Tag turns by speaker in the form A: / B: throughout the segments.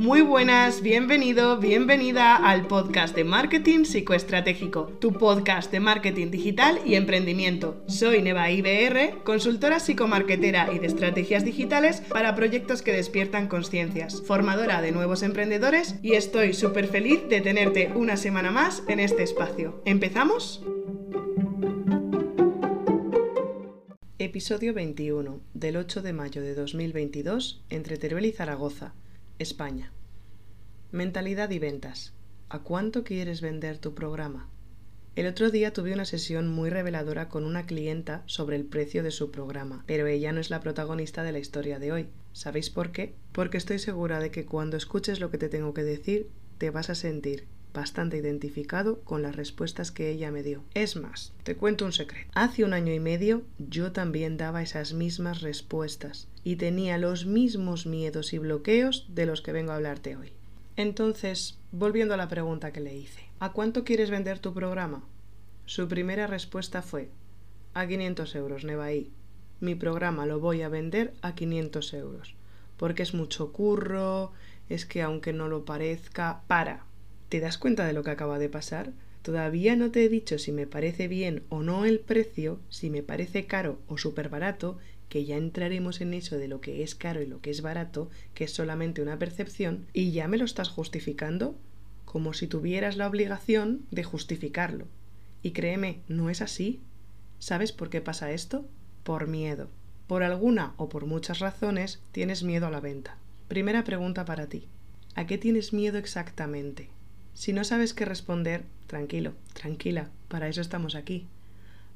A: Muy buenas, bienvenido, bienvenida al podcast de Marketing Psicoestratégico, tu podcast de marketing digital y emprendimiento. Soy Neva IBR, consultora psicomarketera y de estrategias digitales para proyectos que despiertan conciencias, formadora de nuevos emprendedores y estoy súper feliz de tenerte una semana más en este espacio. ¿Empezamos? Episodio 21, del 8 de mayo de 2022, entre Teruel y Zaragoza, España. Mentalidad y ventas. ¿A cuánto quieres vender tu programa? El otro día tuve una sesión muy reveladora con una clienta sobre el precio de su programa, pero ella no es la protagonista de la historia de hoy. ¿Sabéis por qué? Porque estoy segura de que cuando escuches lo que te tengo que decir, te vas a sentir bastante identificado con las respuestas que ella me dio. Es más, te cuento un secreto. Hace un año y medio yo también daba esas mismas respuestas y tenía los mismos miedos y bloqueos de los que vengo a hablarte hoy. Entonces, volviendo a la pregunta que le hice, ¿a cuánto quieres vender tu programa? Su primera respuesta fue, a 500 euros, Nevaí. Mi programa lo voy a vender a 500 euros, porque es mucho curro, es que aunque no lo parezca, para, ¿Te das cuenta de lo que acaba de pasar? Todavía no te he dicho si me parece bien o no el precio, si me parece caro o súper barato, que ya entraremos en eso de lo que es caro y lo que es barato, que es solamente una percepción, y ya me lo estás justificando, como si tuvieras la obligación de justificarlo. Y créeme, no es así. ¿Sabes por qué pasa esto? Por miedo. Por alguna o por muchas razones tienes miedo a la venta. Primera pregunta para ti. ¿A qué tienes miedo exactamente? Si no sabes qué responder, tranquilo, tranquila, para eso estamos aquí.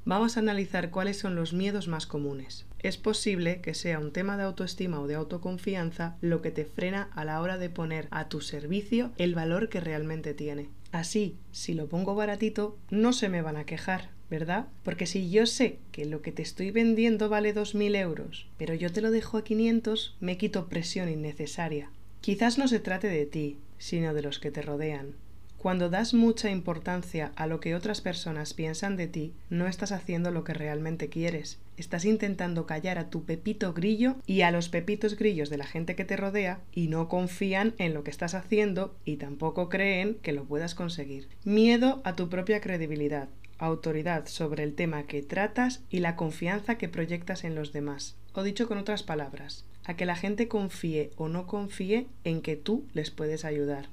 A: Vamos a analizar cuáles son los miedos más comunes. Es posible que sea un tema de autoestima o de autoconfianza lo que te frena a la hora de poner a tu servicio el valor que realmente tiene. Así, si lo pongo baratito, no se me van a quejar, ¿verdad? Porque si yo sé que lo que te estoy vendiendo vale 2.000 euros, pero yo te lo dejo a 500, me quito presión innecesaria. Quizás no se trate de ti, sino de los que te rodean. Cuando das mucha importancia a lo que otras personas piensan de ti, no estás haciendo lo que realmente quieres. Estás intentando callar a tu pepito grillo y a los pepitos grillos de la gente que te rodea y no confían en lo que estás haciendo y tampoco creen que lo puedas conseguir. Miedo a tu propia credibilidad, autoridad sobre el tema que tratas y la confianza que proyectas en los demás. O dicho con otras palabras, a que la gente confíe o no confíe en que tú les puedes ayudar.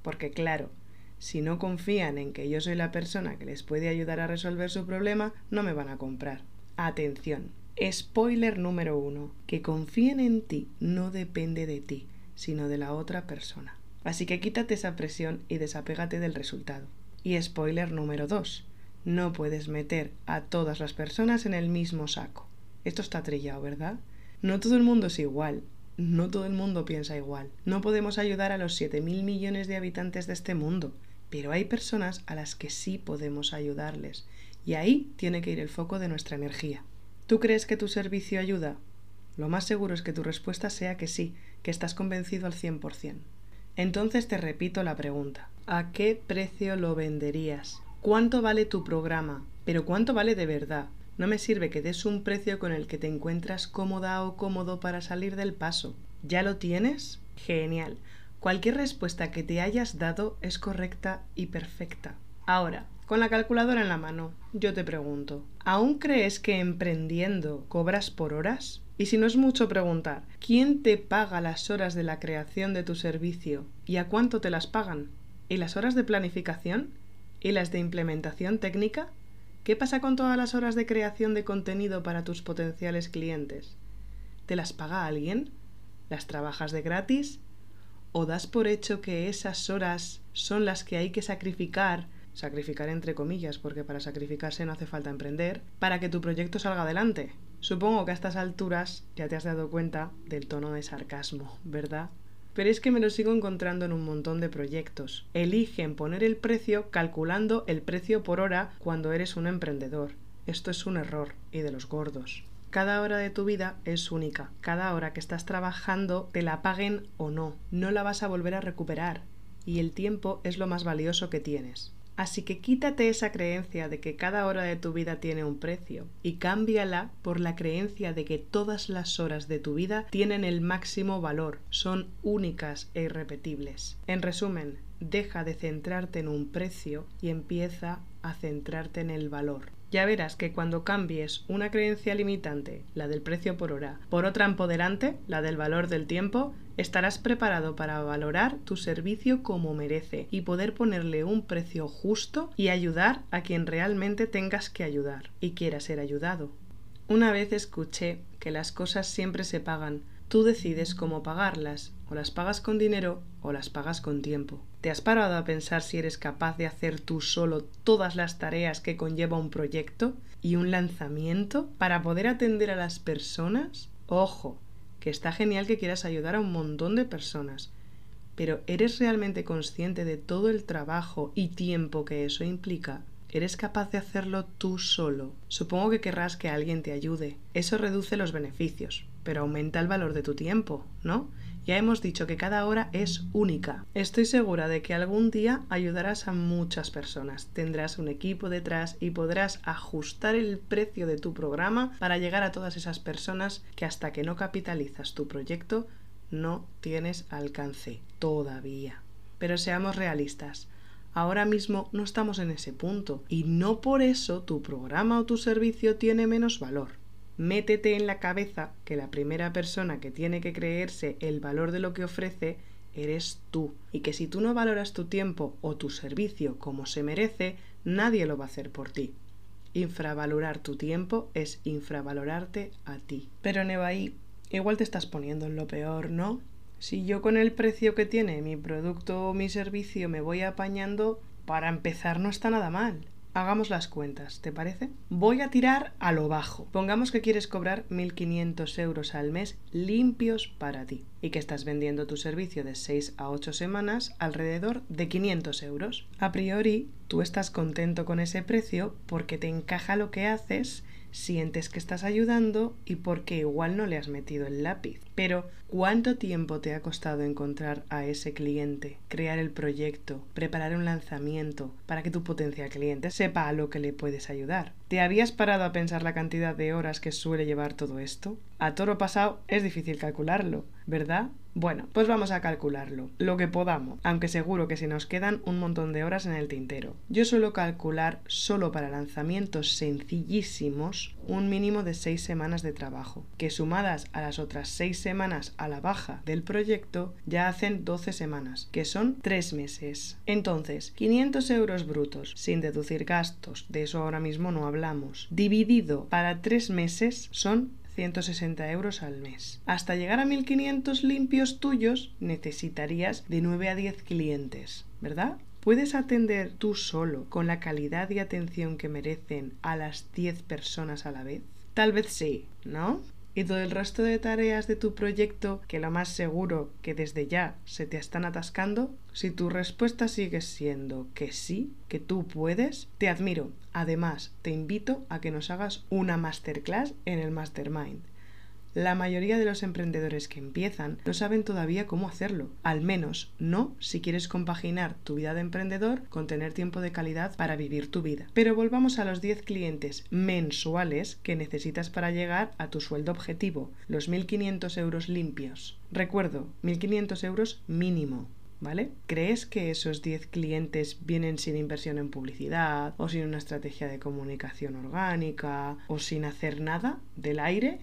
A: Porque claro, si no confían en que yo soy la persona que les puede ayudar a resolver su problema, no me van a comprar. Atención. Spoiler número uno. Que confíen en ti no depende de ti, sino de la otra persona. Así que quítate esa presión y desapégate del resultado. Y spoiler número dos. No puedes meter a todas las personas en el mismo saco. Esto está trillado, ¿verdad? No todo el mundo es igual. No todo el mundo piensa igual. No podemos ayudar a los 7.000 millones de habitantes de este mundo. Pero hay personas a las que sí podemos ayudarles y ahí tiene que ir el foco de nuestra energía. ¿Tú crees que tu servicio ayuda? Lo más seguro es que tu respuesta sea que sí, que estás convencido al 100%. Entonces te repito la pregunta. ¿A qué precio lo venderías? ¿Cuánto vale tu programa? Pero ¿cuánto vale de verdad? No me sirve que des un precio con el que te encuentras cómoda o cómodo para salir del paso. ¿Ya lo tienes? Genial. Cualquier respuesta que te hayas dado es correcta y perfecta. Ahora, con la calculadora en la mano, yo te pregunto, ¿aún crees que emprendiendo cobras por horas? Y si no es mucho preguntar, ¿quién te paga las horas de la creación de tu servicio y a cuánto te las pagan? ¿Y las horas de planificación? ¿Y las de implementación técnica? ¿Qué pasa con todas las horas de creación de contenido para tus potenciales clientes? ¿Te las paga alguien? ¿Las trabajas de gratis? O das por hecho que esas horas son las que hay que sacrificar, sacrificar entre comillas, porque para sacrificarse no hace falta emprender, para que tu proyecto salga adelante. Supongo que a estas alturas ya te has dado cuenta del tono de sarcasmo, ¿verdad? Pero es que me lo sigo encontrando en un montón de proyectos. Eligen poner el precio calculando el precio por hora cuando eres un emprendedor. Esto es un error, y de los gordos. Cada hora de tu vida es única. Cada hora que estás trabajando, te la paguen o no, no la vas a volver a recuperar. Y el tiempo es lo más valioso que tienes. Así que quítate esa creencia de que cada hora de tu vida tiene un precio y cámbiala por la creencia de que todas las horas de tu vida tienen el máximo valor, son únicas e irrepetibles. En resumen, deja de centrarte en un precio y empieza a centrarte en el valor. Ya verás que cuando cambies una creencia limitante, la del precio por hora, por otra empoderante, la del valor del tiempo, estarás preparado para valorar tu servicio como merece y poder ponerle un precio justo y ayudar a quien realmente tengas que ayudar y quiera ser ayudado. Una vez escuché que las cosas siempre se pagan, Tú decides cómo pagarlas, o las pagas con dinero o las pagas con tiempo. ¿Te has parado a pensar si eres capaz de hacer tú solo todas las tareas que conlleva un proyecto y un lanzamiento para poder atender a las personas? Ojo, que está genial que quieras ayudar a un montón de personas, pero ¿eres realmente consciente de todo el trabajo y tiempo que eso implica? ¿Eres capaz de hacerlo tú solo? Supongo que querrás que alguien te ayude. Eso reduce los beneficios, pero aumenta el valor de tu tiempo, ¿no? Ya hemos dicho que cada hora es única. Estoy segura de que algún día ayudarás a muchas personas, tendrás un equipo detrás y podrás ajustar el precio de tu programa para llegar a todas esas personas que hasta que no capitalizas tu proyecto no tienes alcance todavía. Pero seamos realistas. Ahora mismo no estamos en ese punto y no por eso tu programa o tu servicio tiene menos valor métete en la cabeza que la primera persona que tiene que creerse el valor de lo que ofrece eres tú y que si tú no valoras tu tiempo o tu servicio como se merece, nadie lo va a hacer por ti. Infravalorar tu tiempo es infravalorarte a ti. Pero Nevaí, igual te estás poniendo en lo peor, ¿no? Si yo con el precio que tiene mi producto o mi servicio me voy apañando, para empezar no está nada mal. Hagamos las cuentas, ¿te parece? Voy a tirar a lo bajo. Pongamos que quieres cobrar 1.500 euros al mes limpios para ti y que estás vendiendo tu servicio de 6 a 8 semanas alrededor de 500 euros. A priori, tú estás contento con ese precio porque te encaja lo que haces sientes que estás ayudando y porque igual no le has metido el lápiz. Pero, ¿cuánto tiempo te ha costado encontrar a ese cliente, crear el proyecto, preparar un lanzamiento para que tu potencial cliente sepa a lo que le puedes ayudar? ¿Te habías parado a pensar la cantidad de horas que suele llevar todo esto? A toro pasado es difícil calcularlo, ¿verdad? Bueno, pues vamos a calcularlo, lo que podamos, aunque seguro que se nos quedan un montón de horas en el tintero. Yo suelo calcular solo para lanzamientos sencillísimos un mínimo de 6 semanas de trabajo, que sumadas a las otras 6 semanas a la baja del proyecto ya hacen 12 semanas, que son 3 meses. Entonces, 500 euros brutos, sin deducir gastos, de eso ahora mismo no hablamos, dividido para 3 meses son 160 euros al mes. Hasta llegar a 1500 limpios tuyos necesitarías de 9 a 10 clientes, ¿verdad? ¿Puedes atender tú solo con la calidad y atención que merecen a las 10 personas a la vez? Tal vez sí, ¿no? Y todo el resto de tareas de tu proyecto que lo más seguro que desde ya se te están atascando, si tu respuesta sigue siendo que sí, que tú puedes, te admiro. Además, te invito a que nos hagas una masterclass en el Mastermind. La mayoría de los emprendedores que empiezan no saben todavía cómo hacerlo, al menos no si quieres compaginar tu vida de emprendedor con tener tiempo de calidad para vivir tu vida. Pero volvamos a los 10 clientes mensuales que necesitas para llegar a tu sueldo objetivo, los 1.500 euros limpios. Recuerdo, 1.500 euros mínimo. ¿Vale? ¿Crees que esos 10 clientes vienen sin inversión en publicidad o sin una estrategia de comunicación orgánica o sin hacer nada del aire?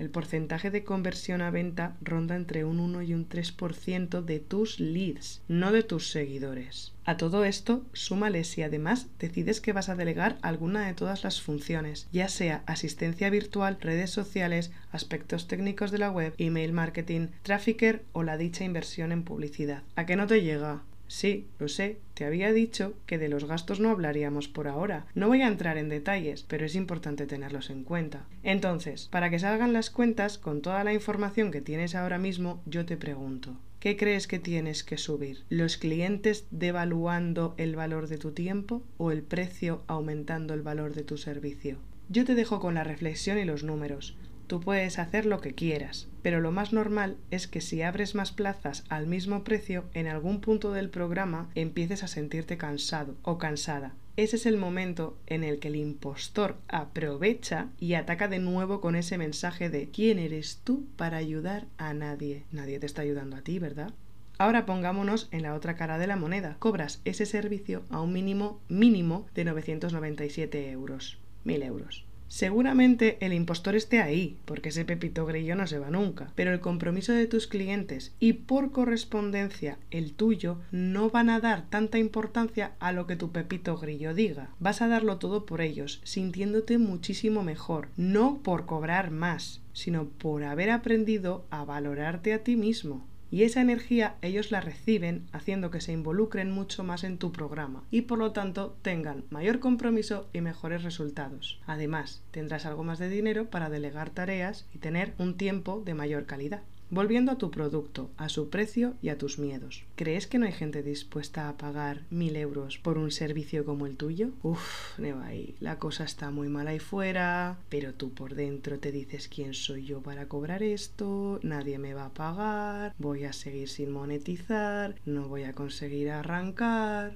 A: El porcentaje de conversión a venta ronda entre un 1 y un 3% de tus leads, no de tus seguidores. A todo esto, súmale si además decides que vas a delegar alguna de todas las funciones, ya sea asistencia virtual, redes sociales, aspectos técnicos de la web, email marketing, trafficker o la dicha inversión en publicidad. ¿A qué no te llega? Sí, lo sé, te había dicho que de los gastos no hablaríamos por ahora. No voy a entrar en detalles, pero es importante tenerlos en cuenta. Entonces, para que salgan las cuentas, con toda la información que tienes ahora mismo, yo te pregunto, ¿qué crees que tienes que subir? ¿Los clientes devaluando el valor de tu tiempo o el precio aumentando el valor de tu servicio? Yo te dejo con la reflexión y los números. Tú puedes hacer lo que quieras, pero lo más normal es que si abres más plazas al mismo precio, en algún punto del programa empieces a sentirte cansado o cansada. Ese es el momento en el que el impostor aprovecha y ataca de nuevo con ese mensaje de ¿quién eres tú para ayudar a nadie? Nadie te está ayudando a ti, ¿verdad? Ahora pongámonos en la otra cara de la moneda. Cobras ese servicio a un mínimo mínimo de 997 euros. 1000 euros. Seguramente el impostor esté ahí, porque ese pepito grillo no se va nunca, pero el compromiso de tus clientes y por correspondencia el tuyo no van a dar tanta importancia a lo que tu pepito grillo diga. Vas a darlo todo por ellos, sintiéndote muchísimo mejor, no por cobrar más, sino por haber aprendido a valorarte a ti mismo y esa energía ellos la reciben haciendo que se involucren mucho más en tu programa y por lo tanto tengan mayor compromiso y mejores resultados. Además, tendrás algo más de dinero para delegar tareas y tener un tiempo de mayor calidad. Volviendo a tu producto, a su precio y a tus miedos. ¿Crees que no hay gente dispuesta a pagar mil euros por un servicio como el tuyo? Uf, Nevai, la cosa está muy mal ahí fuera, pero tú por dentro te dices quién soy yo para cobrar esto, nadie me va a pagar, voy a seguir sin monetizar, no voy a conseguir arrancar.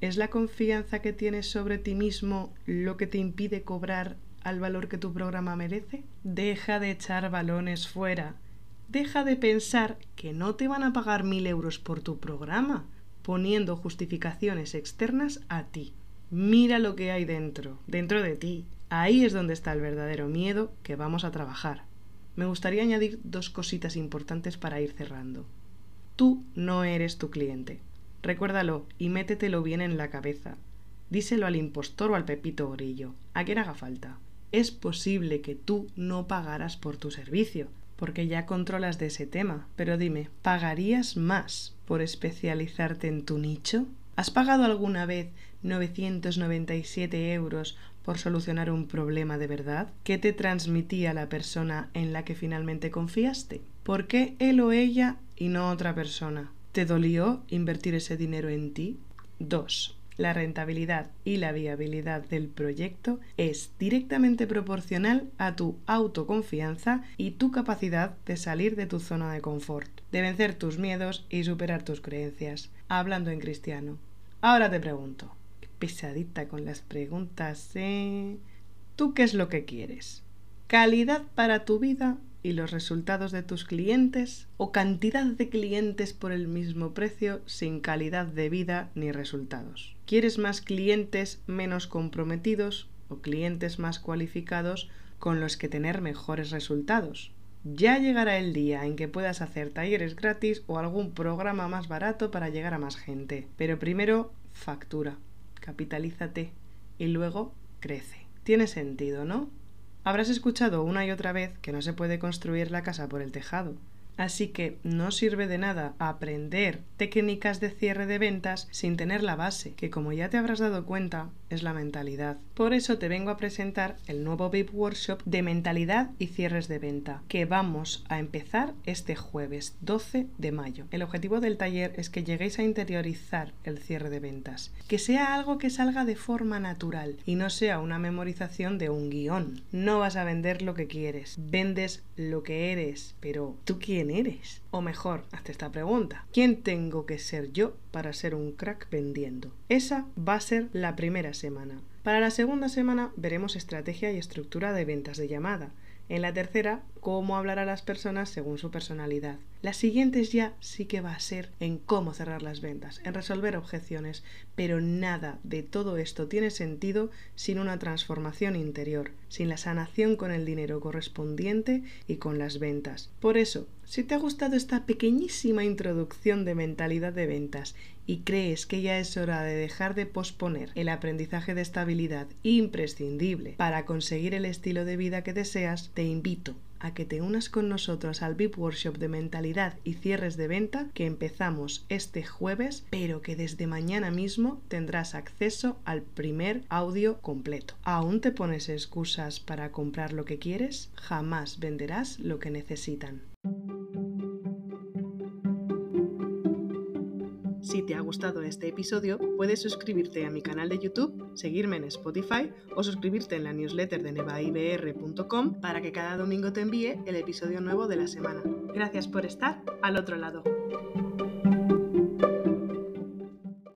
A: ¿Es la confianza que tienes sobre ti mismo lo que te impide cobrar al valor que tu programa merece? Deja de echar balones fuera deja de pensar que no te van a pagar mil euros por tu programa, poniendo justificaciones externas a ti. Mira lo que hay dentro, dentro de ti. Ahí es donde está el verdadero miedo que vamos a trabajar. Me gustaría añadir dos cositas importantes para ir cerrando. Tú no eres tu cliente. Recuérdalo y métetelo bien en la cabeza. Díselo al impostor o al pepito grillo, a quien haga falta. Es posible que tú no pagaras por tu servicio, porque ya controlas de ese tema. Pero dime, ¿pagarías más por especializarte en tu nicho? ¿Has pagado alguna vez 997 euros por solucionar un problema de verdad? ¿Qué te transmitía la persona en la que finalmente confiaste? ¿Por qué él o ella y no otra persona? ¿Te dolió invertir ese dinero en ti? 2 la rentabilidad y la viabilidad del proyecto es directamente proporcional a tu autoconfianza y tu capacidad de salir de tu zona de confort, de vencer tus miedos y superar tus creencias, hablando en cristiano. Ahora te pregunto, pesadita con las preguntas, ¿eh? ¿Tú qué es lo que quieres? ¿Calidad para tu vida y los resultados de tus clientes o cantidad de clientes por el mismo precio sin calidad de vida ni resultados. ¿Quieres más clientes menos comprometidos o clientes más cualificados con los que tener mejores resultados? Ya llegará el día en que puedas hacer talleres gratis o algún programa más barato para llegar a más gente. Pero primero factura, capitalízate y luego crece. Tiene sentido, ¿no? Habrás escuchado una y otra vez que no se puede construir la casa por el tejado. Así que no sirve de nada aprender técnicas de cierre de ventas sin tener la base, que como ya te habrás dado cuenta, es la mentalidad. Por eso te vengo a presentar el nuevo VIP Workshop de mentalidad y cierres de venta, que vamos a empezar este jueves 12 de mayo. El objetivo del taller es que lleguéis a interiorizar el cierre de ventas, que sea algo que salga de forma natural y no sea una memorización de un guion. No vas a vender lo que quieres, vendes lo que eres, pero ¿tú quién eres? O mejor, hazte esta pregunta. ¿Quién tengo que ser yo para ser un crack vendiendo? Esa va a ser la primera semana. Para la segunda semana veremos estrategia y estructura de ventas de llamada. En la tercera, cómo hablar a las personas según su personalidad. Las siguientes ya sí que va a ser en cómo cerrar las ventas, en resolver objeciones, pero nada de todo esto tiene sentido sin una transformación interior, sin la sanación con el dinero correspondiente y con las ventas. Por eso, si te ha gustado esta pequeñísima introducción de mentalidad de ventas y crees que ya es hora de dejar de posponer el aprendizaje de estabilidad imprescindible para conseguir el estilo de vida que deseas, te invito a que te unas con nosotros al VIP Workshop de mentalidad y cierres de venta que empezamos este jueves, pero que desde mañana mismo tendrás acceso al primer audio completo. ¿Aún te pones excusas para comprar lo que quieres? Jamás venderás lo que necesitan. Si te ha gustado este episodio, puedes suscribirte a mi canal de YouTube, seguirme en Spotify o suscribirte en la newsletter de nevaibr.com para que cada domingo te envíe el episodio nuevo de la semana. Gracias por estar al otro lado.